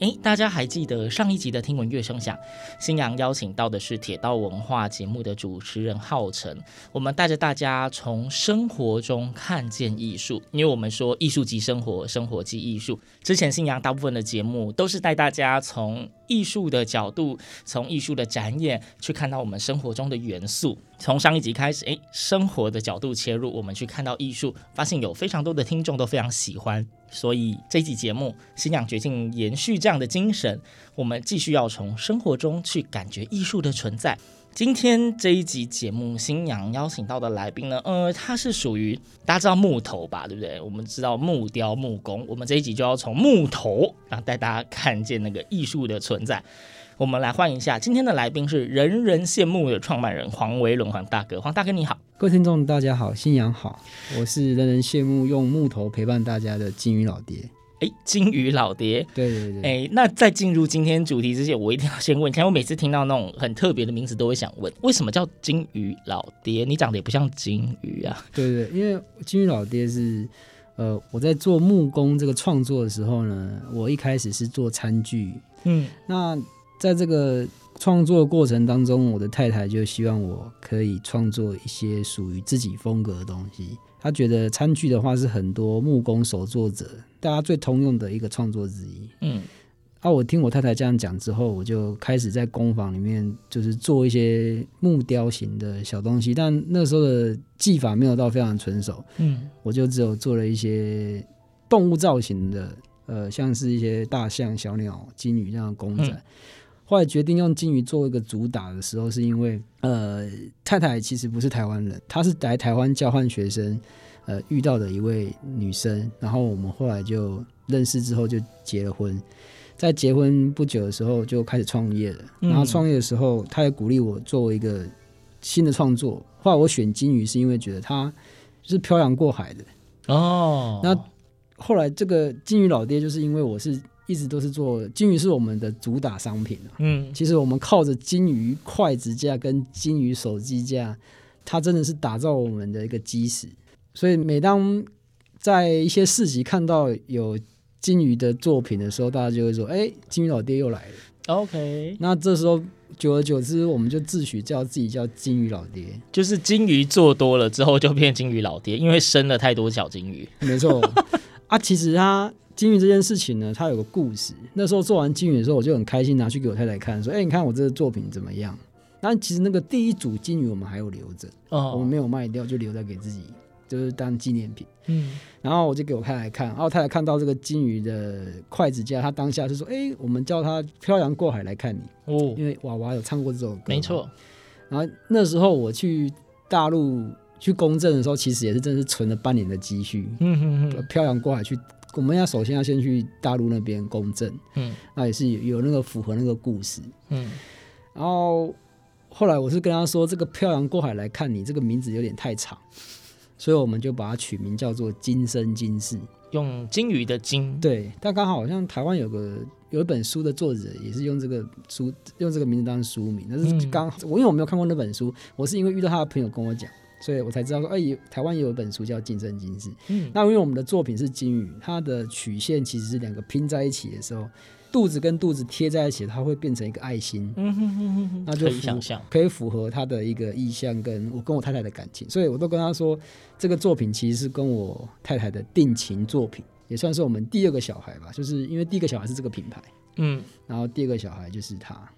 诶，大家还记得上一集的听闻乐声响，新阳邀请到的是铁道文化节目的主持人浩辰，我们带着大家从生活中看见艺术，因为我们说艺术即生活，生活即艺术。之前新阳大部分的节目都是带大家从艺术的角度，从艺术的展演去看到我们生活中的元素。从上一集开始，诶，生活的角度切入，我们去看到艺术，发现有非常多的听众都非常喜欢。所以这一集节目，新娘决定延续这样的精神，我们继续要从生活中去感觉艺术的存在。今天这一集节目，新娘邀请到的来宾呢，呃，他是属于大家知道木头吧，对不对？我们知道木雕、木工，我们这一集就要从木头，然后带大家看见那个艺术的存在。我们来欢迎一下今天的来宾是人人羡慕的创办人黄维伦黄大哥，黄大哥你好。各位听众大家好，新阳好，我是人人羡慕用木头陪伴大家的金鱼老爹。哎，金鱼老爹，对对对，哎，那在进入今天主题之前，我一定要先问，看我每次听到那种很特别的名字，都会想问，为什么叫金鱼老爹？你长得也不像金鱼啊。对对，因为金鱼老爹是，呃，我在做木工这个创作的时候呢，我一开始是做餐具，嗯，那在这个创作过程当中，我的太太就希望我可以创作一些属于自己风格的东西。她觉得餐具的话是很多木工手作者大家最通用的一个创作之一。嗯，啊，我听我太太这样讲之后，我就开始在工坊里面就是做一些木雕型的小东西，但那时候的技法没有到非常纯熟。嗯，我就只有做了一些动物造型的，呃，像是一些大象、小鸟、金鱼这样的公仔。嗯后来决定用金鱼做一个主打的时候，是因为呃，太太其实不是台湾人，她是来台湾交换学生，呃，遇到的一位女生，然后我们后来就认识之后就结了婚，在结婚不久的时候就开始创业了。然后创业的时候，她也鼓励我作为一个新的创作。后来我选金鱼是因为觉得它是漂洋过海的哦。那后来这个金鱼老爹就是因为我是。一直都是做金鱼是我们的主打商品啊。嗯，其实我们靠着金鱼筷子架跟金鱼手机架，它真的是打造我们的一个基石。所以每当在一些市集看到有金鱼的作品的时候，大家就会说：“哎，金鱼老爹又来了。” OK，那这时候久而久之，我们就自诩叫自己叫金鱼老爹，就是金鱼做多了之后就变金鱼老爹，因为生了太多小金鱼。没错 啊，其实它。金鱼这件事情呢，它有个故事。那时候做完金鱼的时候，我就很开心，拿去给我太太看，说：“哎、欸，你看我这个作品怎么样？”但其实那个第一组金鱼我们还有留着，哦，我们没有卖掉，就留着给自己，就是当纪念品。嗯，然后我就给我太太看，然后太太看到这个金鱼的筷子架，她当下就说：“哎、欸，我们叫它漂洋过海来看你。”哦，因为娃娃有唱过这首歌，没错。然后那时候我去大陆去公证的时候，其实也是真的是存了半年的积蓄，嗯哼哼，漂洋过海去。我们要首先要先去大陆那边公证，嗯，那也是有有那个符合那个故事，嗯，然后后来我是跟他说，这个漂洋过海来看你这个名字有点太长，所以我们就把它取名叫做今生今世，用金鱼的金，对，但刚好好像台湾有个有一本书的作者也是用这个书用这个名字当书名，但是刚好我因为我没有看过那本书，我是因为遇到他的朋友跟我讲。所以我才知道说，哎、欸，台湾也有一本书叫《今生今世》。嗯，那因为我们的作品是金鱼，它的曲线其实是两个拼在一起的时候，肚子跟肚子贴在一起，它会变成一个爱心。嗯哼哼哼哼，那就可以想象，可以符合他的一个意向，跟我跟我太太的感情。所以我都跟他说，这个作品其实是跟我太太的定情作品，也算是我们第二个小孩吧。就是因为第一个小孩是这个品牌，嗯，然后第二个小孩就是他。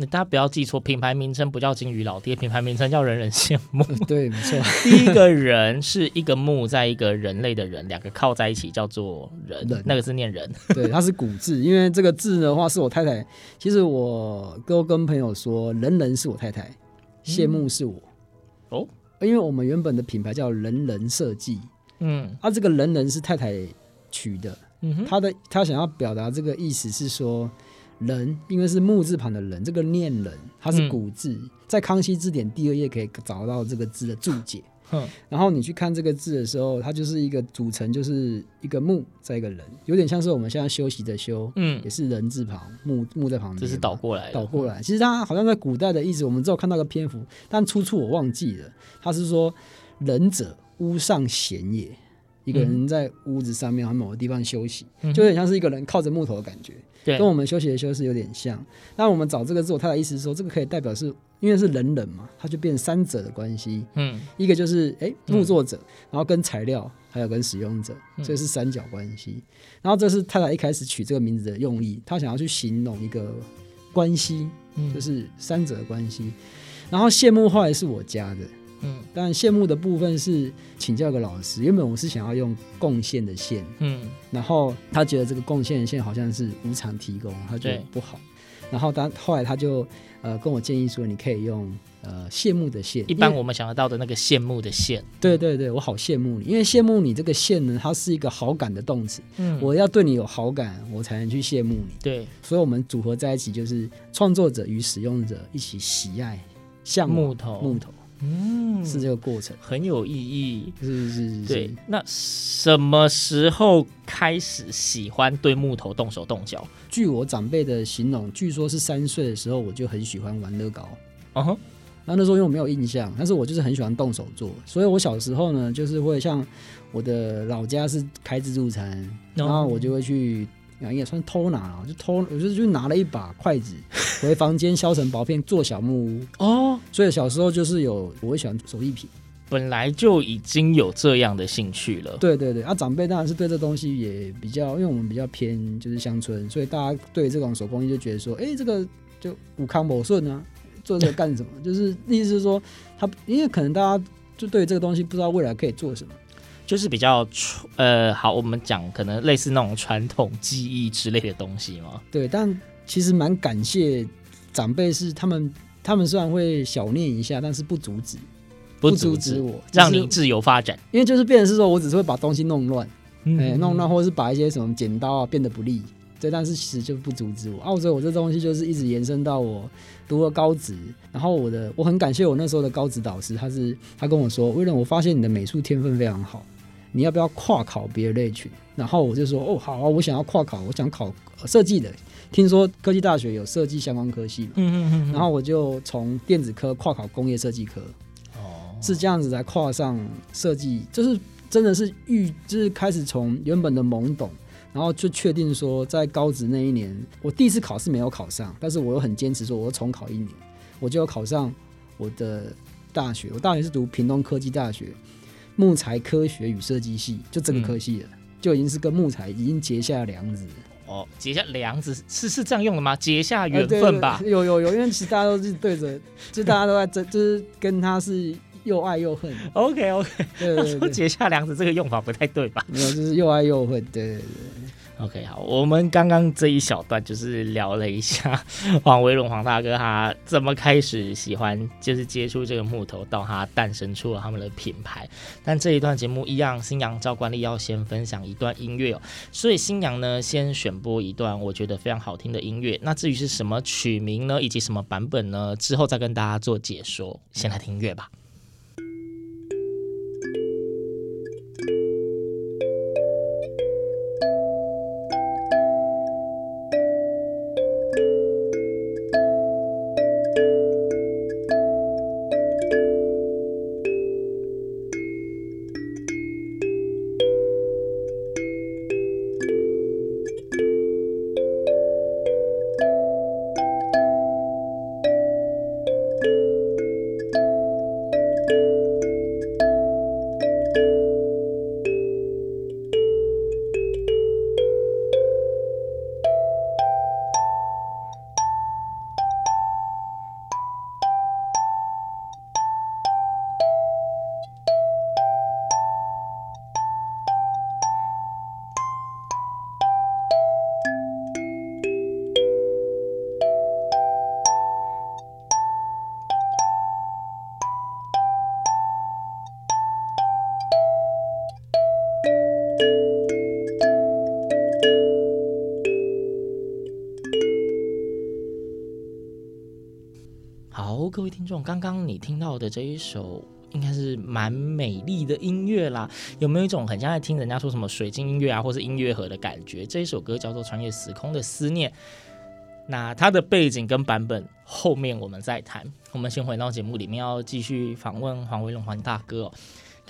那大家不要记错，品牌名称不叫金鱼老爹，品牌名称叫人人羡慕。对，没错。第一个人是一个木，在一个人类的人，两个靠在一起叫做人，人那个字念人。对，它是古字，因为这个字的话是我太太。其实我都跟朋友说，人人是我太太，羡慕是我。哦、嗯，因为我们原本的品牌叫人人设计，嗯，啊，这个人人是太太取的，嗯哼，他的他想要表达这个意思是说。人，因为是木字旁的人，这个念人，它是古字，嗯、在康熙字典第二页可以找到这个字的注解。嗯，然后你去看这个字的时候，它就是一个组成，就是一个木再一个人，有点像是我们现在休息的休，嗯，也是人字旁，木木在旁边，这是倒过来，倒过来。其实它好像在古代的意思，我们只有看到个篇幅，但出处我忘记了。它是说仁者，屋上贤也，一个人在屋子上面和某个地方休息，嗯、就有点像是一个人靠着木头的感觉。跟我们休息的休息有点像，那我们找这个字，我太太意思是说，这个可以代表是因为是人人嘛，它就变三者的关系。嗯，一个就是哎木作者，然后跟材料，还有跟使用者，这是三角关系。然后这是太太一开始取这个名字的用意，她想要去形容一个关系，就是三者的关系。然后羡慕后来是我家的。嗯，但羡慕的部分是请教个老师。原本我是想要用贡献的献，嗯，然后他觉得这个贡献的献好像是无偿提供，他觉得不好。然后他后来他就呃跟我建议说，你可以用呃羡慕的羡。一般我们想得到的那个羡慕的羡。对对对，我好羡慕你，因为羡慕你这个羡呢，它是一个好感的动词。嗯，我要对你有好感，我才能去羡慕你。对，所以我们组合在一起，就是创作者与使用者一起喜爱像木头木头。嗯，是这个过程很有意义，是是是，是。对，那什么时候开始喜欢对木头动手动脚？据我长辈的形容，据说是三岁的时候我就很喜欢玩乐高。哦哼，那那时候因为我没有印象，但是我就是很喜欢动手做，所以我小时候呢，就是会像我的老家是开自助餐，然后我就会去。应该算偷拿了，就偷，我就就拿了一把筷子回房间削成薄片做小木屋哦。所以小时候就是有，我会喜欢手艺品，本来就已经有这样的兴趣了。对对对，啊，长辈当然是对这东西也比较，因为我们比较偏就是乡村，所以大家对这种手工艺就觉得说，哎、欸，这个就五康某顺啊，做这个干什么？就是意思是说，他因为可能大家就对这个东西不知道未来可以做什么。就是比较传呃，好，我们讲可能类似那种传统技艺之类的东西嘛。对，但其实蛮感谢长辈，是他们他们虽然会小念一下，但是不阻止，不阻止我，让你自由发展。因为就是变成是说我只是会把东西弄乱，哎、嗯欸，弄乱或者是把一些什么剪刀啊变得不利，对，但是其实就不阻止我。啊，所以我这东西就是一直延伸到我读了高职，然后我的我很感谢我那时候的高职导师，他是他跟我说，威廉，我发现你的美术天分非常好。你要不要跨考别的类群？然后我就说哦，好啊，我想要跨考，我想考设计的。听说科技大学有设计相关科系嘛，嗯嗯嗯。然后我就从电子科跨考工业设计科，哦，是这样子才跨上设计，就是真的是预，就是开始从原本的懵懂，然后就确定说，在高职那一年，我第一次考试没有考上，但是我又很坚持说我要重考一年，我就要考上我的大学。我大学是读屏东科技大学。木材科学与设计系，就这个科系了，嗯、就已经是跟木材已经结下梁子。哦，结下梁子是是这样用的吗？结下缘分吧。有有有，因为其实大家都是对着，就大家都在这，就是跟他是又爱又恨。OK OK，对对对，结下梁子这个用法不太对吧？没有，就是又爱又恨。对对对。OK，好，我们刚刚这一小段就是聊了一下 黄维龙黄大哥他怎么开始喜欢，就是接触这个木头，到他诞生出了他们的品牌。但这一段节目一样，新阳照惯例要先分享一段音乐哦，所以新阳呢先选播一段我觉得非常好听的音乐。那至于是什么曲名呢，以及什么版本呢，之后再跟大家做解说。先来听音乐吧。众，刚刚你听到的这一首应该是蛮美丽的音乐啦，有没有一种很像在听人家说什么水晶音乐啊，或是音乐盒的感觉？这一首歌叫做《穿越时空的思念》，那它的背景跟版本后面我们再谈。我们先回到节目里面，要继续访问黄维龙黄大哥。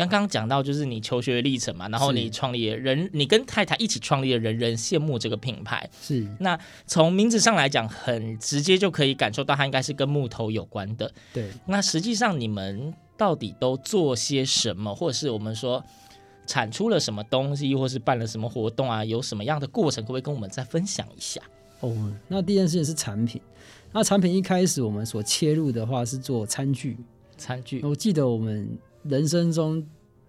刚刚讲到就是你求学历程嘛，然后你创立人，你跟太太一起创立了人人羡慕这个品牌。是，那从名字上来讲，很直接就可以感受到它应该是跟木头有关的。对，那实际上你们到底都做些什么，或者是我们说产出了什么东西，或是办了什么活动啊？有什么样的过程，可不可以跟我们再分享一下？哦，那第一件事情是产品。那产品一开始我们所切入的话是做餐具，餐具。我记得我们。人生中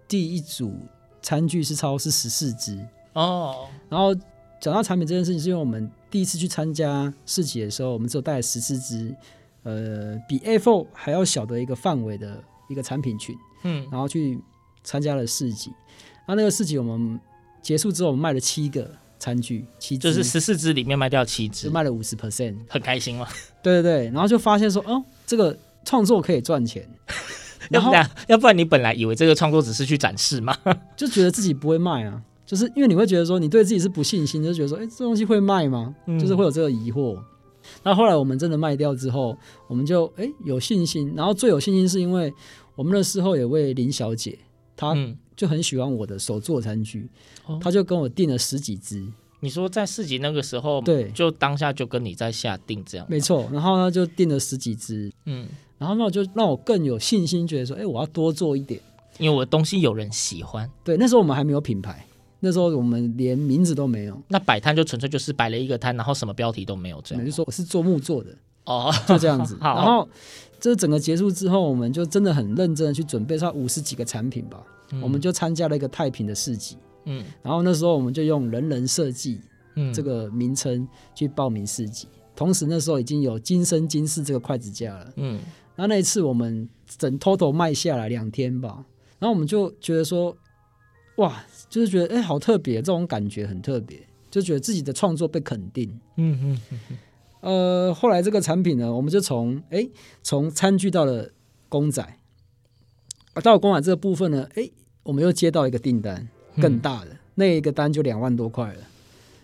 第一组餐具是超是十四支。哦，然后讲到产品这件事情，是因为我们第一次去参加市集的时候，我们只有带十四支，呃，比 A4 还要小的一个范围的一个产品群，嗯，然后去参加了市集。那那个市集我们结束之后，我们卖了七个餐具，七支。就是十四支里面卖掉七支，就卖了五十 percent，很开心吗？对对对，然后就发现说，哦，这个创作可以赚钱。要不然，要不然你本来以为这个创作只是去展示嘛？就觉得自己不会卖啊，就是因为你会觉得说你对自己是不信心，就觉得说，哎、欸，这东西会卖吗？嗯、就是会有这个疑惑。那后来我们真的卖掉之后，我们就哎、欸、有信心，然后最有信心是因为我们那时候有位林小姐，她就很喜欢我的手作餐具，嗯、她就跟我订了十几只。你说在市集那个时候，对，就当下就跟你在下定这样，没错。然后呢就定了十几只，嗯。然后那我就让我更有信心，觉得说，哎，我要多做一点，因为我的东西有人喜欢。对，那时候我们还没有品牌，那时候我们连名字都没有。那摆摊就纯粹就是摆了一个摊，然后什么标题都没有，这样。就说我是做木做的哦，就这样子。好然后这整个结束之后，我们就真的很认真的去准备，差五十几个产品吧。嗯、我们就参加了一个太平的市集，嗯，然后那时候我们就用人人设计，嗯，这个名称去报名市集。嗯、同时那时候已经有今生今世这个筷子架了，嗯。那那一次我们整 total 卖下来两天吧，然后我们就觉得说，哇，就是觉得哎、欸，好特别，这种感觉很特别，就觉得自己的创作被肯定。嗯嗯嗯。呃，后来这个产品呢，我们就从哎从餐具到了公仔，啊，到了公仔这个部分呢，哎，我们又接到一个订单更大的，嗯、那一个单就两万多块了。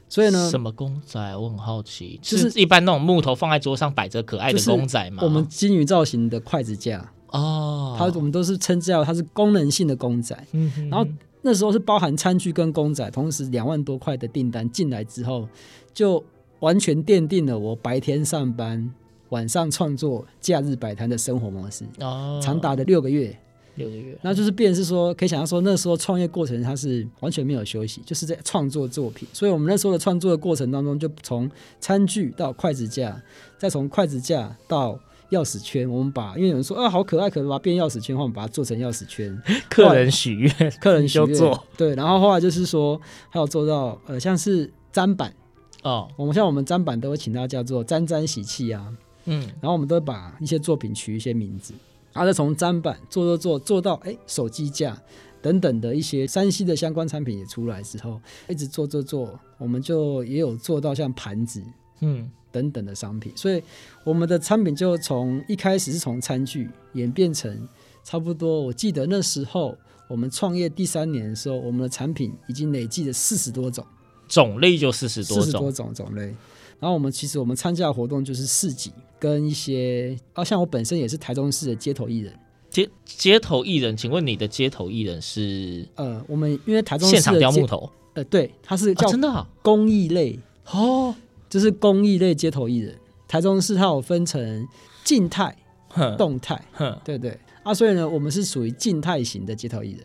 所以呢，什么公仔？我很好奇，就是一般那种木头放在桌上摆着可爱的公仔嘛。我们金鱼造型的筷子架哦，它我们都是称之为它是功能性的公仔。嗯哼，然后那时候是包含餐具跟公仔，同时两万多块的订单进来之后，就完全奠定了我白天上班、晚上创作、假日摆摊的生活模式。哦，长达的六个月。六个月，那就是变是说，可以想象说，那时候创业过程它是完全没有休息，就是在创作作品。所以我们那时候的创作的过程当中，就从餐具到筷子架，再从筷子架到钥匙圈。我们把，因为有人说啊，好可爱，可能把它变钥匙圈，或者把它做成钥匙圈。客人许愿，客人 许愿做。对，然后后来就是说，还有做到呃，像是砧板哦，我们像我们砧板都会请它叫做沾沾喜气啊，嗯，然后我们都会把一些作品取一些名字。然后再从砧板做做做做到哎手机架等等的一些山西的相关产品也出来之后，一直做做做，我们就也有做到像盘子嗯。等等的商品，所以我们的产品就从一开始是从餐具演变成差不多，我记得那时候我们创业第三年的时候，我们的产品已经累计了四十多种，种类就四十多种，四十多种种类。然后我们其实我们参加的活动就是市集，跟一些啊，像我本身也是台中市的街头艺人。街街头艺人，请问你的街头艺人是？呃，我们因为台中市的现场雕木头，呃，对，他是叫真的工艺类哦，就是工艺类街头艺人。台中市它有分成静态、动态，对对啊，所以呢，我们是属于静态型的街头艺人。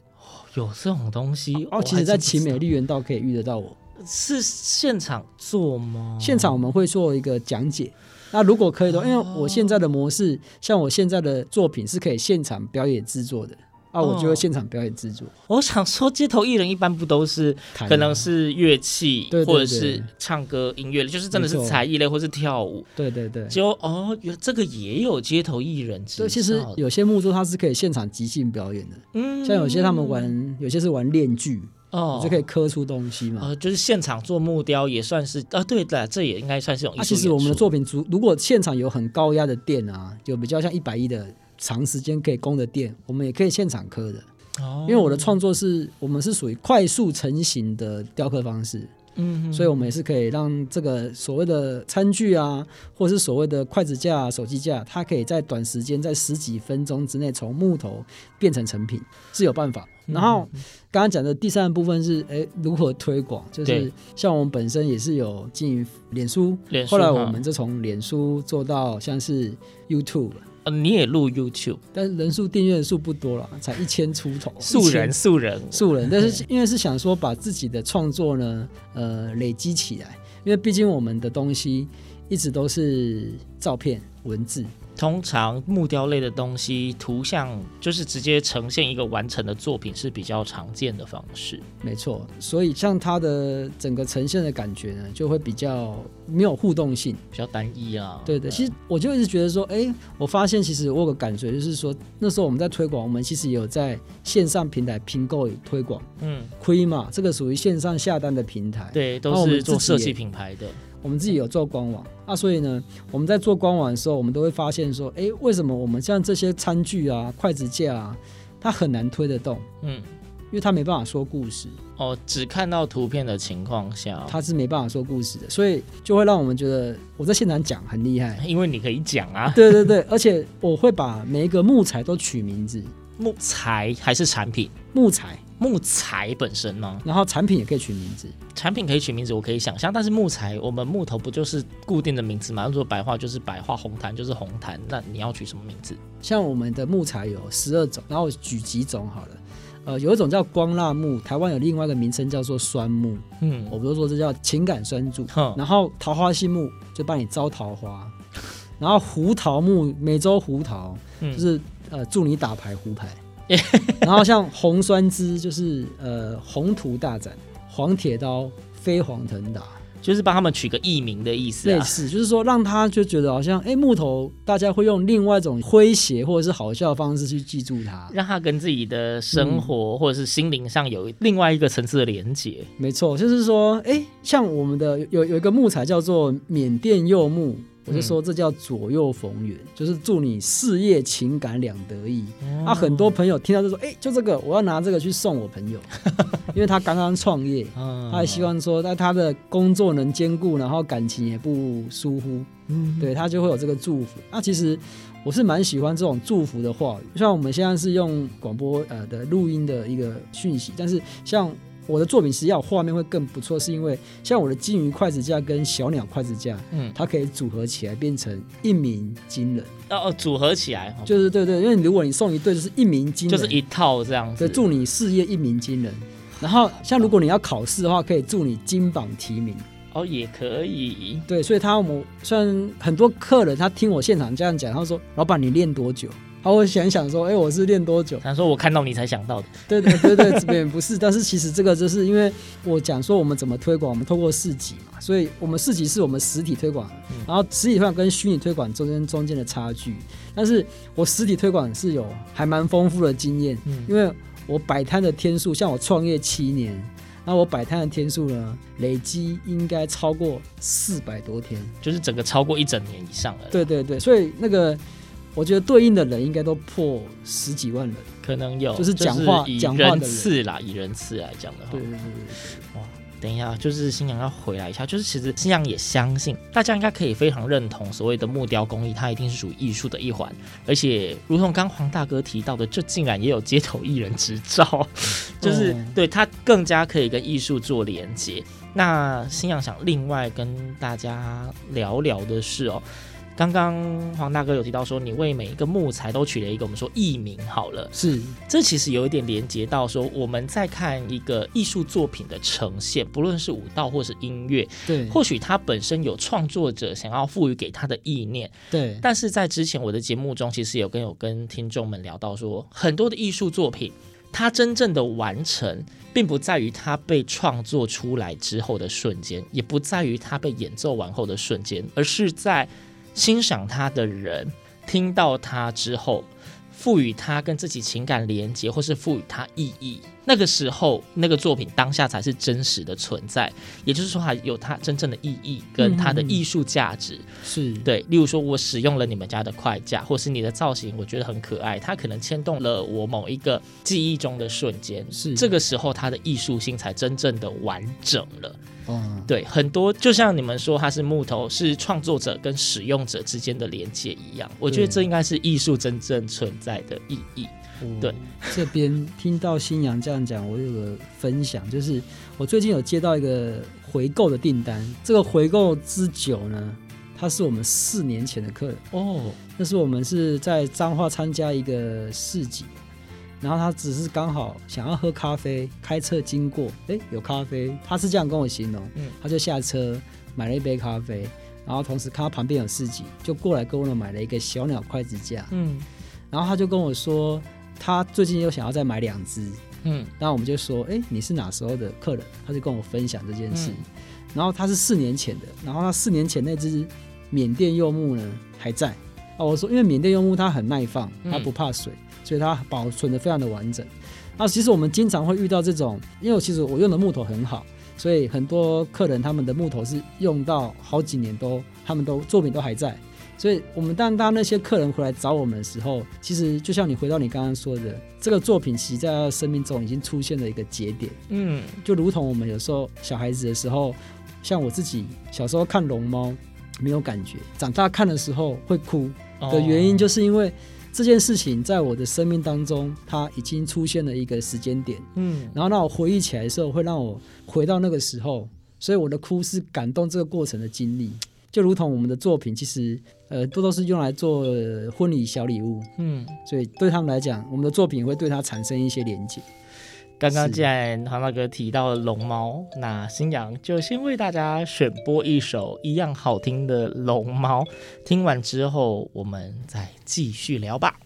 有这种东西哦，其实，在奇美绿园道可以遇得到我。是现场做吗？现场我们会做一个讲解。那如果可以的话，因为我现在的模式，像我现在的作品是可以现场表演制作的。啊，我就会现场表演制作。我想说，街头艺人一般不都是可能是乐器，或者是唱歌音乐，就是真的是才艺类，或是跳舞。对对对。就哦，这个也有街头艺人。对，其实有些木作它是可以现场即兴表演的。嗯。像有些他们玩，有些是玩链锯。哦，你就可以刻出东西嘛。呃，就是现场做木雕也算是啊，对的，这也应该算是一种艺术。啊，其实我们的作品，如如果现场有很高压的电啊，就比较像一百亿的长时间可以供的电，我们也可以现场刻的。哦，因为我的创作是我们是属于快速成型的雕刻方式。嗯，所以我们也是可以让这个所谓的餐具啊，或者是所谓的筷子架、手机架，它可以在短时间，在十几分钟之内从木头变成成品，是有办法。然后刚刚讲的第三部分是，哎，如何推广？就是像我们本身也是有经营脸书，脸书，后来我们就从脸书做到像是 YouTube。呃，你也录 YouTube，但是人数订阅数不多了，才一千出头。素人，素人，素人。但是因为是想说把自己的创作呢，呃，累积起来，因为毕竟我们的东西一直都是照片、文字。通常木雕类的东西，图像就是直接呈现一个完成的作品是比较常见的方式。没错，所以像它的整个呈现的感觉呢，就会比较没有互动性，比较单一啊。对对，其实我就一直觉得说，哎，我发现其实我有个感觉，就是说那时候我们在推广，我们其实也有在线上平台拼购推广。嗯，亏嘛，这个属于线上下单的平台。对，都是做设计品牌的。我们自己有做官网啊，所以呢，我们在做官网的时候，我们都会发现说，哎，为什么我们像这些餐具啊、筷子架啊，它很难推得动？嗯，因为它没办法说故事。哦，只看到图片的情况下，它是没办法说故事的，所以就会让我们觉得我在现场讲很厉害，因为你可以讲啊。对对对，而且我会把每一个木材都取名字，木材还是产品？木材。木材本身吗？然后产品也可以取名字，产品可以取名字，我可以想象。但是木材，我们木头不就是固定的名字吗？用作白话就是白话，红檀就是红檀。那你要取什么名字？像我们的木材有十二种，然后举几种好了。呃，有一种叫光蜡木，台湾有另外一个名称叫做酸木。嗯，我不是说这叫情感酸柱。嗯、然后桃花心木就帮你招桃花，然后胡桃木，美洲胡桃，就是、嗯、呃祝你打牌胡牌。然后像红酸枝就是呃宏图大展，黄铁刀飞黄腾达，就是帮他们取个艺名的意思，类似就是说让他就觉得好像哎木头大家会用另外一种诙谐或者是好笑的方式去记住它，让他跟自己的生活或者是心灵上有另外一个层次的连接。没错，就是说哎像我们的有有一个木材叫做缅甸柚木。我就说这叫左右逢源，嗯、就是祝你事业情感两得意。哦、啊，很多朋友听到就说：“哎、欸，就这个，我要拿这个去送我朋友，因为他刚刚创业，哦、他还希望说，那他的工作能兼顾，然后感情也不疏忽，嗯、对他就会有这个祝福。那、啊、其实我是蛮喜欢这种祝福的话语，像我们现在是用广播呃的录音的一个讯息，但是像。我的作品实际上画面会更不错，是因为像我的金鱼筷子架跟小鸟筷子架，嗯，它可以组合起来变成一鸣惊人。哦哦，组合起来就是对对，因为如果你送一对，就是一鸣惊人，就是一套这样子。对，祝你事业一鸣惊人。然后像如果你要考试的话，可以祝你金榜题名。哦，也可以。对，所以他我虽然很多客人他听我现场这样讲，他说：“老板，你练多久？”好，我想想说，哎、欸，我是练多久？他说我看到你才想到的。对对对对，这边不是，但是其实这个就是因为我讲说我们怎么推广，我们透过市集嘛，所以我们市集是我们实体推广，嗯、然后实体推广跟虚拟推广中间中间的差距。但是我实体推广是有还蛮丰富的经验，嗯、因为我摆摊的天数，像我创业七年，那我摆摊的天数呢，累积应该超过四百多天，就是整个超过一整年以上了。对对对，所以那个。我觉得对应的人应该都破十几万人，可能有，就是讲话以人次啦，以人次来讲的话，对对对对。哇，等一下，就是新娘要回来一下，就是其实新娘也相信，大家应该可以非常认同所谓的木雕工艺，它一定是属于艺术的一环，而且如同刚黄大哥提到的，这竟然也有街头艺人执照，就是、哦、对它更加可以跟艺术做连接。那新娘想另外跟大家聊聊的是哦。刚刚黄大哥有提到说，你为每一个木材都取了一个我们说艺名好了，是。这其实有一点连接到说，我们在看一个艺术作品的呈现，不论是舞蹈或是音乐，对，或许它本身有创作者想要赋予给他的意念，对，但是在之前我的节目中，其实有跟有跟听众们聊到说，很多的艺术作品，它真正的完成，并不在于它被创作出来之后的瞬间，也不在于它被演奏完后的瞬间，而是在。欣赏他的人听到他之后，赋予他跟自己情感连接，或是赋予他意义，那个时候那个作品当下才是真实的存在，也就是说，它有它真正的意义跟它的艺术价值。嗯、是对，例如说，我使用了你们家的快架，或是你的造型，我觉得很可爱，它可能牵动了我某一个记忆中的瞬间。是这个时候，它的艺术性才真正的完整了。嗯，对，很多就像你们说，它是木头，是创作者跟使用者之间的连接一样。我觉得这应该是艺术真正存在的意义。对，这边听到新阳这样讲，我有个分享，就是我最近有接到一个回购的订单。这个回购之久呢，它是我们四年前的客人哦。那是我们是在彰化参加一个市集，然后他只是刚好想要喝咖啡，开车经过，哎，有咖啡，他是这样跟我形容，嗯，他就下车买了一杯咖啡，然后同时看到旁边有市集，就过来跟我买了一个小鸟筷子架，嗯，然后他就跟我说。他最近又想要再买两只，嗯，那我们就说，哎、欸，你是哪时候的客人？他就跟我分享这件事，嗯、然后他是四年前的，然后他四年前那只缅甸柚木呢还在啊。我说，因为缅甸柚木它很耐放，它不怕水，嗯、所以它保存的非常的完整。那其实我们经常会遇到这种，因为其实我用的木头很好，所以很多客人他们的木头是用到好几年都，他们都作品都还在。所以，我们当当那些客人回来找我们的时候，其实就像你回到你刚刚说的，这个作品其实在他生命中已经出现了一个节点。嗯，就如同我们有时候小孩子的时候，像我自己小时候看龙猫没有感觉，长大看的时候会哭的原因，就是因为这件事情在我的生命当中，它已经出现了一个时间点。嗯，然后让我回忆起来的时候，会让我回到那个时候，所以我的哭是感动这个过程的经历。就如同我们的作品，其实呃多都是用来做婚礼小礼物，嗯，所以对他们来讲，我们的作品会对他产生一些连接。刚刚既然黄大哥提到了龙猫，那新阳就先为大家选播一首一样好听的龙猫，听完之后我们再继续聊吧。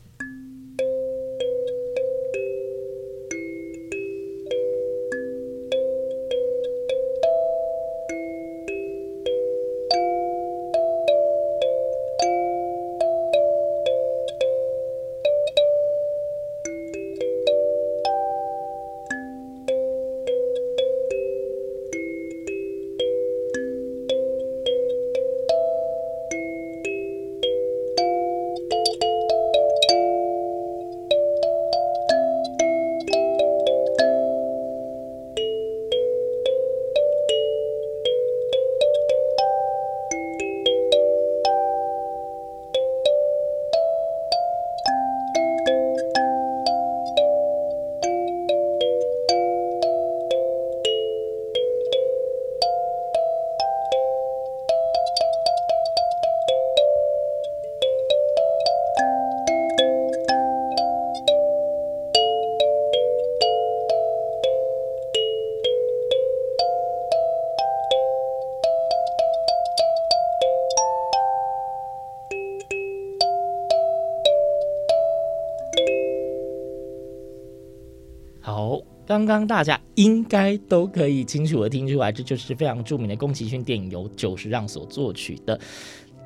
刚刚大家应该都可以清楚的听出来，这就是非常著名的宫崎骏电影由久石让所作曲的《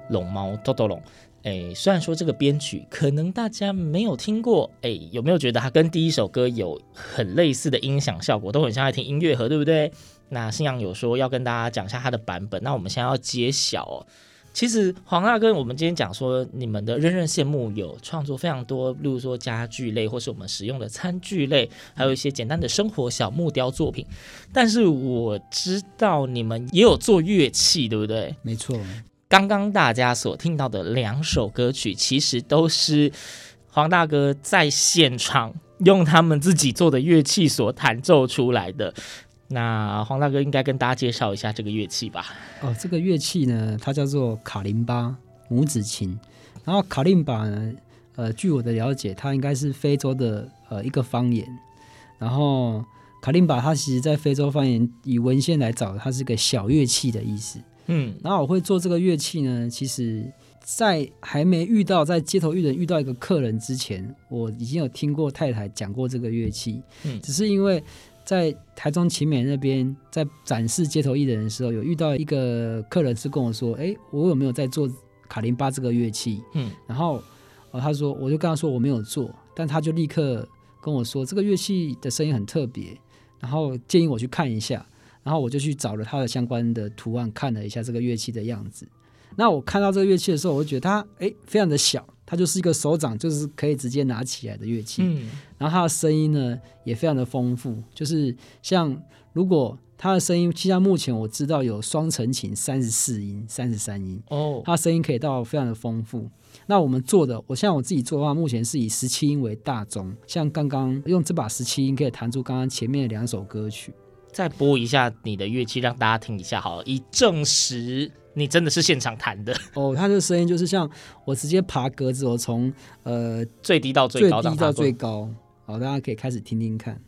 龙猫》多多龙。哎，虽然说这个编曲可能大家没有听过，哎，有没有觉得它跟第一首歌有很类似的音响效果，都很像在听音乐盒，对不对？那信阳有说要跟大家讲一下它的版本，那我们现在要揭晓。其实黄大哥，我们今天讲说你们的任任羡慕有创作非常多，例如说家具类，或是我们使用的餐具类，还有一些简单的生活小木雕作品。但是我知道你们也有做乐器，对不对？没错。刚刚大家所听到的两首歌曲，其实都是黄大哥在现场用他们自己做的乐器所弹奏出来的。那黄大哥应该跟大家介绍一下这个乐器吧？哦，这个乐器呢，它叫做卡林巴母子琴。然后卡林巴呢，呃，据我的了解，它应该是非洲的呃一个方言。然后卡林巴它其实在非洲方言以文献来找，它是个小乐器的意思。嗯，然后我会做这个乐器呢，其实在还没遇到在街头遇人遇到一个客人之前，我已经有听过太太讲过这个乐器。嗯，只是因为。在台中勤美那边，在展示街头艺人的时候，有遇到一个客人是跟我说：“哎，我有没有在做卡林巴这个乐器？”嗯，然后，呃，他说，我就跟他说我没有做，但他就立刻跟我说这个乐器的声音很特别，然后建议我去看一下，然后我就去找了他的相关的图案，看了一下这个乐器的样子。那我看到这个乐器的时候，我就觉得它诶非常的小，它就是一个手掌就是可以直接拿起来的乐器。嗯，然后它的声音呢也非常的丰富，就是像如果它的声音，其实目前我知道有双层琴三十四音、三十三音哦，它声音可以到非常的丰富。那我们做的，我像我自己做的话，目前是以十七音为大宗，像刚刚用这把十七音可以弹出刚刚前面的两首歌曲。再播一下你的乐器，让大家听一下好了，以证实你真的是现场弹的。哦，它的声音就是像我直接爬格子，我从呃最低到最高，最低到最高。好，大家可以开始听听看。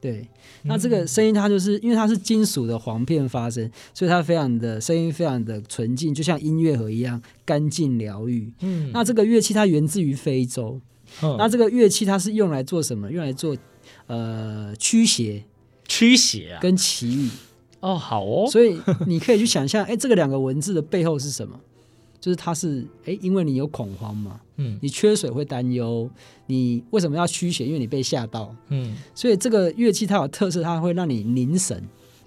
对，那这个声音它就是因为它是金属的簧片发声，所以它非常的声音非常的纯净，就像音乐盒一样干净疗愈。嗯，那这个乐器它源自于非洲。嗯，那这个乐器它是用来做什么？用来做呃驱邪，驱邪啊，跟祈雨。哦，好哦。所以你可以去想象，哎，这个两个文字的背后是什么？就是它是哎，因为你有恐慌嘛，嗯，你缺水会担忧，你为什么要驱邪？因为你被吓到，嗯，所以这个乐器它有特色，它会让你凝神，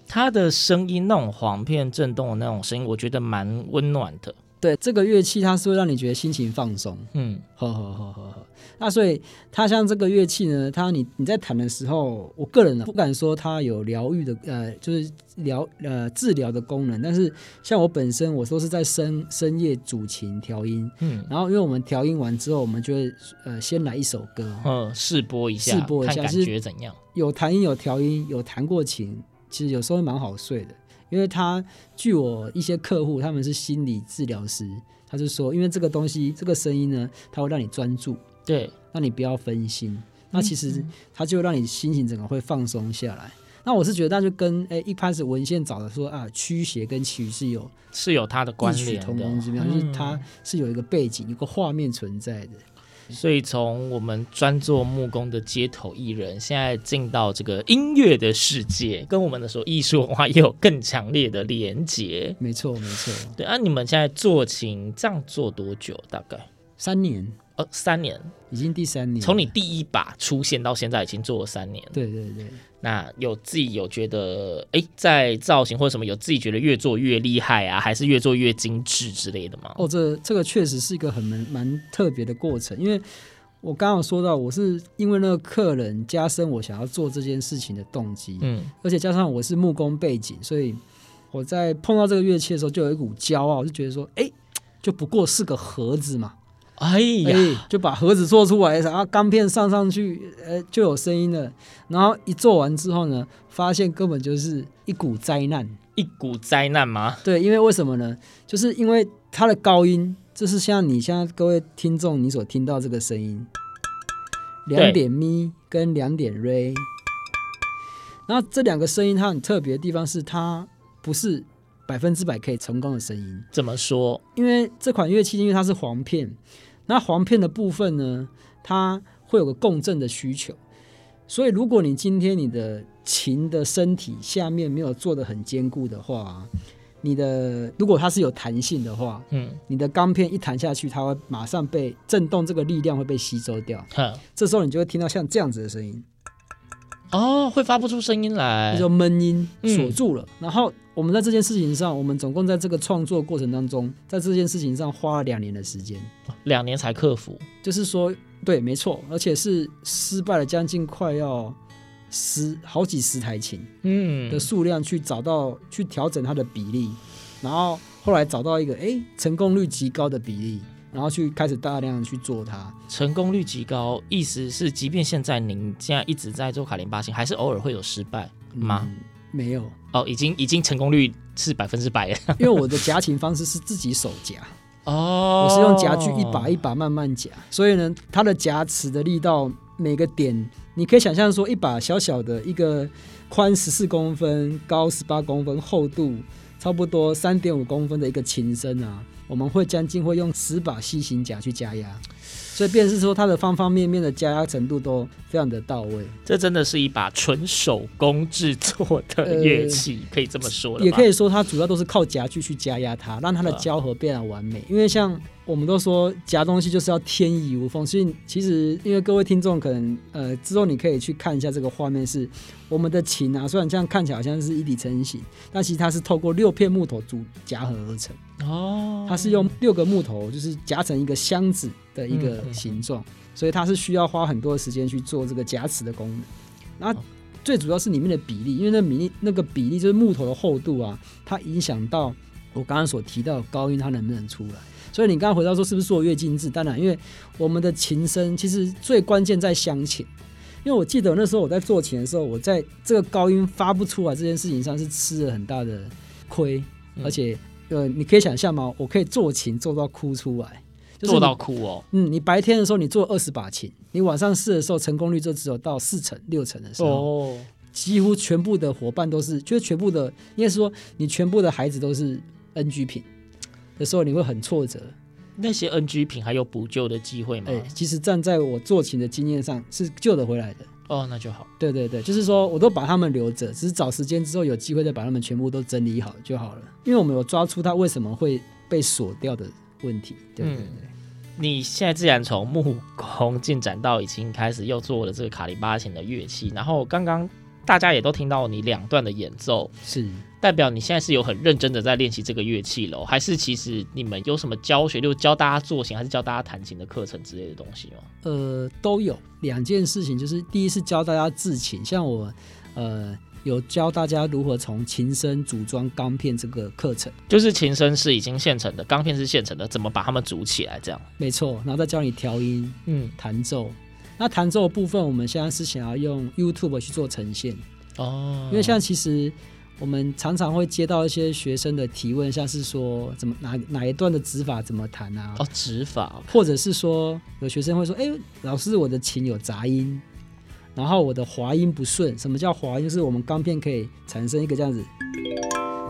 它的声音那种簧片震动的那种声音，我觉得蛮温暖的。对，这个乐器，它是会让你觉得心情放松。嗯，呵呵呵呵呵。那所以它像这个乐器呢，它你你在弹的时候，我个人呢不敢说它有疗愈的，呃，就是疗呃治疗的功能。但是像我本身，我都是在深深夜主琴调音。嗯，然后因为我们调音完之后，我们就会呃先来一首歌，嗯，试播一下，试播一下，看感觉怎样？有弹音，有调音，有弹过琴，其实有时候蛮好睡的。因为他据我一些客户，他们是心理治疗师，他就说，因为这个东西，这个声音呢，它会让你专注，对，让你不要分心，那其实它就让你心情整个会放松下来。那我是觉得，那就跟诶一开始文献找的说啊，驱邪跟祈雨是有是有它的关联的，异曲同工之妙，就是它是有一个背景，有个画面存在的。所以，从我们专做木工的街头艺人，现在进到这个音乐的世界，跟我们的说艺术文化也有更强烈的连结。没错，没错。对啊，你们现在做琴这样做多久？大概三年。哦，三年，已经第三年。从你第一把出现到现在，已经做了三年。对对对。那有自己有觉得，哎，在造型或者什么，有自己觉得越做越厉害啊，还是越做越精致之类的吗？哦，这这个确实是一个很蛮蛮特别的过程，因为我刚刚说到，我是因为那个客人加深我想要做这件事情的动机，嗯，而且加上我是木工背景，所以我在碰到这个乐器的时候，就有一股骄傲，就觉得说，哎，就不过是个盒子嘛。哎呀，欸、就把盒子做出来，然后钢片上上去，呃，就有声音了。然后一做完之后呢，发现根本就是一股灾难，一股灾难吗？对，因为为什么呢？就是因为它的高音，就是像你现在各位听众你所听到这个声音，两点咪跟两点 re，然后这两个声音它很特别的地方是，它不是百分之百可以成功的声音。怎么说？因为这款乐器，因为它是簧片。那簧片的部分呢，它会有个共振的需求，所以如果你今天你的琴的身体下面没有做的很坚固的话，你的如果它是有弹性的话，嗯，你的钢片一弹下去，它会马上被震动，这个力量会被吸收掉，嗯，这时候你就会听到像这样子的声音，哦，会发不出声音来，就闷音锁住了，嗯，然后。我们在这件事情上，我们总共在这个创作过程当中，在这件事情上花了两年的时间，两年才克服。就是说，对，没错，而且是失败了将近快要十好几十台琴，嗯，的数量去找到去调整它的比例，然后后来找到一个哎成功率极高的比例，然后去开始大量去做它。成功率极高，意思是即便现在您现在一直在做卡林巴琴，还是偶尔会有失败吗？嗯没有哦，已经已经成功率是百分之百了。因为我的夹琴方式是自己手夹哦，我是用夹具一把一把慢慢夹，所以呢，它的夹持的力道每个点，你可以想象说，一把小小的一个宽十四公分、高十八公分、厚度差不多三点五公分的一个琴身啊，我们会将近会用十把细型夹去加压。所以便是说它的方方面面的加压程度都非常的到位。这真的是一把纯手工制作的乐器，呃、可以这么说的。也可以说它主要都是靠夹具去加压它，让它的胶合变得完美。呃、因为像我们都说夹东西就是要天衣无缝，所以其实因为各位听众可能呃之后你可以去看一下这个画面，是我们的琴啊，虽然这样看起来好像是一体成型，但其实它是透过六片木头组夹合而成。哦，它是用六个木头就是夹成一个箱子的一个形状，嗯、所以它是需要花很多的时间去做这个夹持的功能。那最主要是里面的比例，因为那比例那个比例就是木头的厚度啊，它影响到我刚刚所提到的高音它能不能出来。所以你刚刚回到说是不是做越精致？当然，因为我们的琴声其实最关键在乡琴。因为我记得那时候我在做琴的时候，我在这个高音发不出来这件事情上是吃了很大的亏，而且呃，你可以想象吗？我可以做琴做到哭出来，做到哭哦。嗯，你白天的时候你做二十把琴，你晚上试的时候成功率就只有到四成六成的时候，哦，几乎全部的伙伴都是，就是全部的，应该是说你全部的孩子都是 NG 品。的时候你会很挫折，那些 NG 品还有补救的机会吗？哎、欸，其实站在我做琴的经验上是救得回来的。哦，那就好。对对对，就是说我都把他们留着，只是找时间之后有机会再把他们全部都整理好就好了。因为我们有抓出它为什么会被锁掉的问题。对对对。嗯、你现在既然从木工进展到已经开始又做了这个卡里巴琴的乐器，然后刚刚大家也都听到你两段的演奏是。代表你现在是有很认真的在练习这个乐器喽？还是其实你们有什么教学，就教大家做琴，还是教大家弹琴的课程之类的东西吗？呃，都有两件事情，就是第一是教大家制琴，像我呃有教大家如何从琴身组装钢片这个课程，就是琴身是已经现成的，钢片是现成的，怎么把它们组起来这样？没错，然后再教你调音，嗯，弹奏。那弹奏的部分，我们现在是想要用 YouTube 去做呈现哦，因为像其实。我们常常会接到一些学生的提问，像是说怎么哪哪一段的指法怎么弹啊？哦，指法，或者是说有学生会说，哎、欸，老师，我的琴有杂音，然后我的滑音不顺。什么叫滑音？就是我们钢片可以产生一个这样子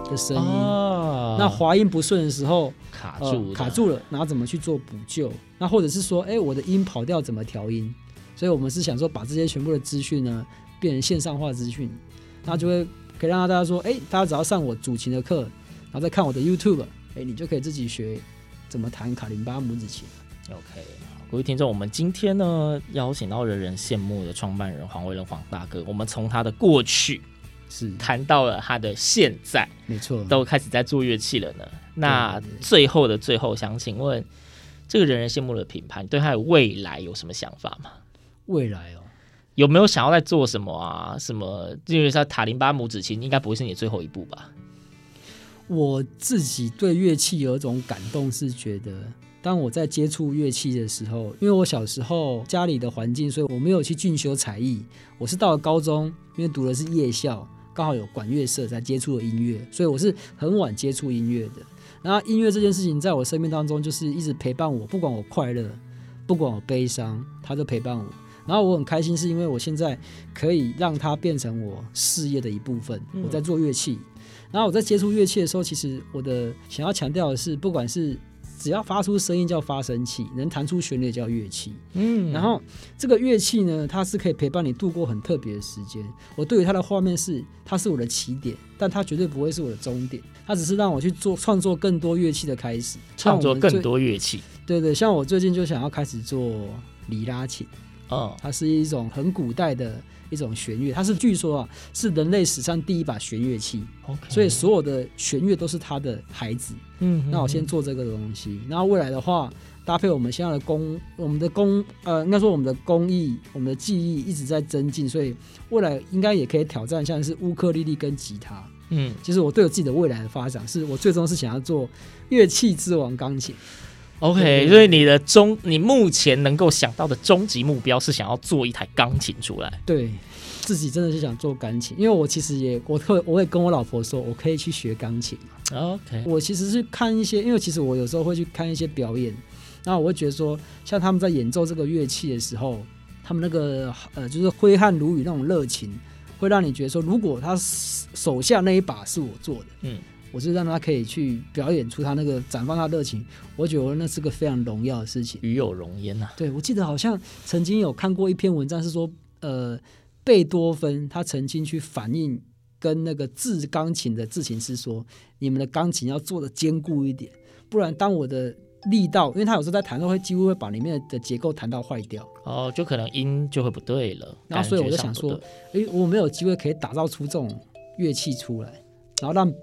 的声音，哦、那滑音不顺的时候卡住、呃、卡住了，然后怎么去做补救？那或者是说，哎、欸，我的音跑调怎么调音？所以我们是想说把这些全部的资讯呢变成线上化资讯，那就会。可以让大家说，哎、欸，大家只要上我主琴的课，然后再看我的 YouTube，哎、欸，你就可以自己学怎么弹卡林巴拇指琴。OK，各位听众，我们今天呢邀请到人人羡慕的创办人黄伟仁黄大哥，我们从他的过去是谈到了他的现在，没错，都开始在做乐器了呢。那最后的最后，想请问这个人人羡慕的品牌，对他的未来有什么想法吗？未来哦。有没有想要在做什么啊？什么？因为像塔林巴拇指琴，应该不会是你最后一步吧？我自己对乐器有一种感动，是觉得当我在接触乐器的时候，因为我小时候家里的环境，所以我没有去进修才艺。我是到了高中，因为读的是夜校，刚好有管乐社，才接触了音乐，所以我是很晚接触音乐的。然后音乐这件事情，在我生命当中就是一直陪伴我，不管我快乐，不管我悲伤，它都陪伴我。然后我很开心，是因为我现在可以让它变成我事业的一部分。我在做乐器，然后我在接触乐器的时候，其实我的想要强调的是，不管是只要发出声音叫发声器，能弹出旋律叫乐器。嗯，然后这个乐器呢，它是可以陪伴你度过很特别的时间。我对于它的画面是，它是我的起点，但它绝对不会是我的终点。它只是让我去做创作更多乐器的开始，创作更多乐器。对对，像我最近就想要开始做里拉琴。哦，它是一种很古代的一种弦乐，它是据说啊是人类史上第一把弦乐器，Okay. 所以所有的弦乐都是它的孩子。嗯，那我先做这个东西，然后未来的话搭配我们现在的工，我们的工呃应该说我们的工艺，我们的技艺一直在增进，所以未来应该也可以挑战像是乌克丽丽跟吉他。嗯，其实我对我自己的未来的发展，是我最终是想要做乐器之王钢琴。OK，所以你的终，你目前能够想到的终极目标是想要做一台钢琴出来。对，自己真的是想做钢琴，因为我其实也，我会，我会跟我老婆说，我可以去学钢琴。OK，我其实是看一些，因为其实我有时候会去看一些表演，然后我会觉得说，像他们在演奏这个乐器的时候，他们那个呃，就是挥汗如雨那种热情，会让你觉得说，如果他手下那一把是我做的，嗯。我是让他可以去表演出他那个绽放他热情，我觉得那是个非常荣耀的事情，与有荣焉呐。对，我记得好像曾经有看过一篇文章，是说，呃，贝多芬他曾经去反映跟那个制钢琴的制琴师说，你们的钢琴要做的坚固一点，不然当我的力道，因为他有时候在弹的会几乎会把里面的结构弹到坏掉，哦，就可能音就会不对了。然后所以我就想说，诶，我没有机会可以打造出这种乐器出来，然后让。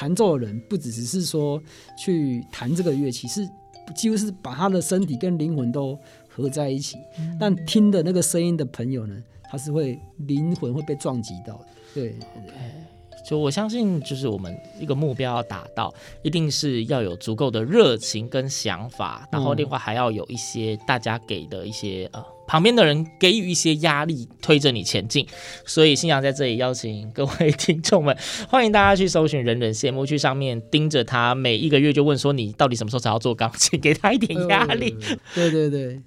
弹奏的人不只只是说去弹这个乐器，是几乎是把他的身体跟灵魂都合在一起。嗯、但听的那个声音的朋友呢，他是会灵魂会被撞击到的。对，就我相信，就是我们一个目标要达到，一定是要有足够的热情跟想法，然后另外还要有一些大家给的一些呃。旁边的人给予一些压力，推着你前进。所以，星洋在这里邀请各位听众们，欢迎大家去搜寻“人人羡慕”，去上面盯着他，每一个月就问说你到底什么时候才要做钢琴，给他一点压力。对对对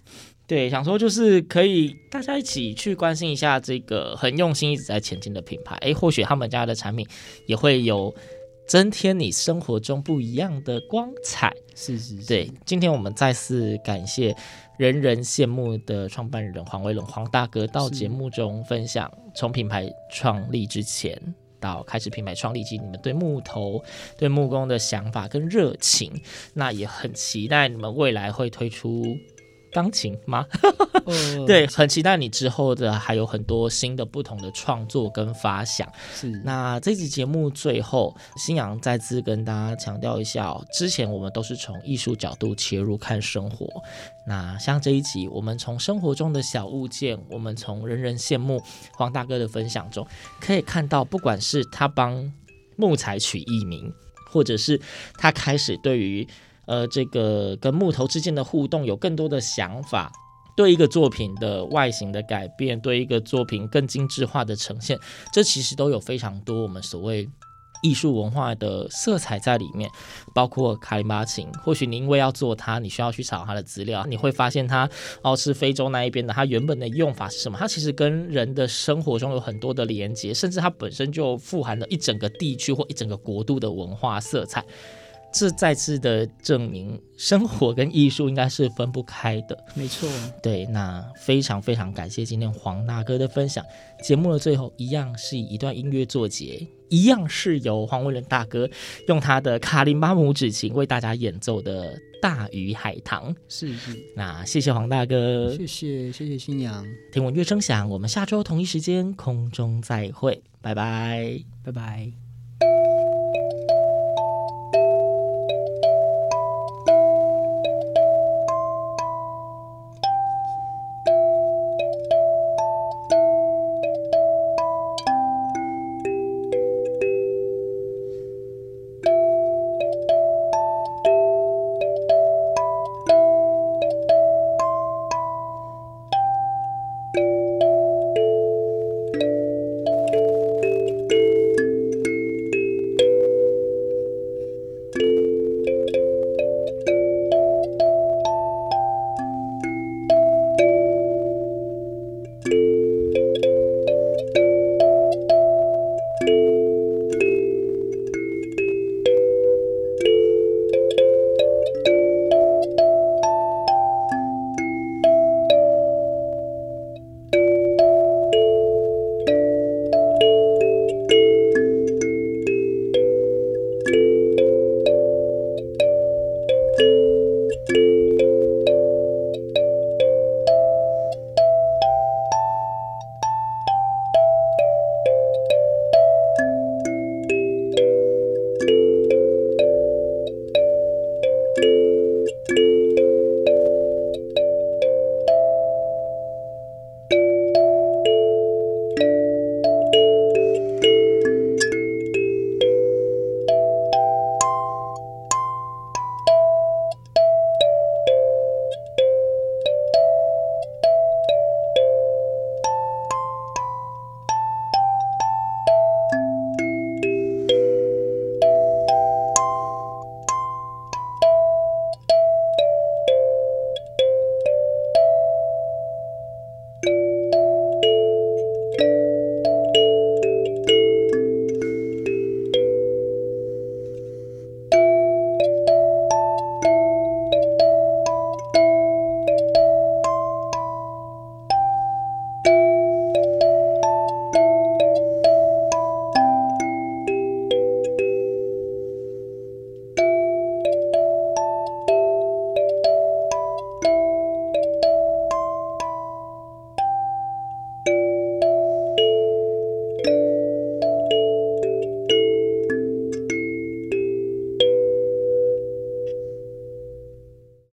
对，想说就是可以大家一起去关心一下这个很用心一直在前进的品牌。哎，或许他们家的产品也会有增添你生活中不一样的光彩。是是是，对。今天我们再次感谢。人人羡慕的创办人黄威龙黄大哥到节目中分享，从品牌创立之前到开始品牌创立及你们对木头、对木工的想法跟热情，那也很期待你们未来会推出。钢琴吗？对，很期待你之后的还有很多新的不同的创作跟发想。是，那这集节目最后，新阳再次跟大家强调一下哦，之前我们都是从艺术角度切入看生活，那像这一集，我们从生活中的小物件，我们从人人羡慕黄大哥的分享中，可以看到，不管是他帮木材取艺名，或者是他开始对于。呃，这个跟木头之间的互动有更多的想法，对一个作品的外形的改变，对一个作品更精致化的呈现，这其实都有非常多我们所谓艺术文化的色彩在里面。包括卡林巴琴，或许你因为要做它，你需要去找它的资料，你会发现它哦是非洲那一边的，它原本的用法是什么？它其实跟人的生活中有很多的连接，甚至它本身就富含了一整个地区或一整个国度的文化色彩。这再次的证明，生活跟艺术应该是分不开的。没错，对，那非常非常感谢今天黄大哥的分享。节目的最后，一样是以一段音乐作结，一样是由黄维伦大哥用他的卡林巴拇指琴为大家演奏的《大鱼海棠》。是是，那谢谢黄大哥，谢谢谢谢新娘。听闻乐声响，我们下周同一时间空中再会，拜拜，拜拜。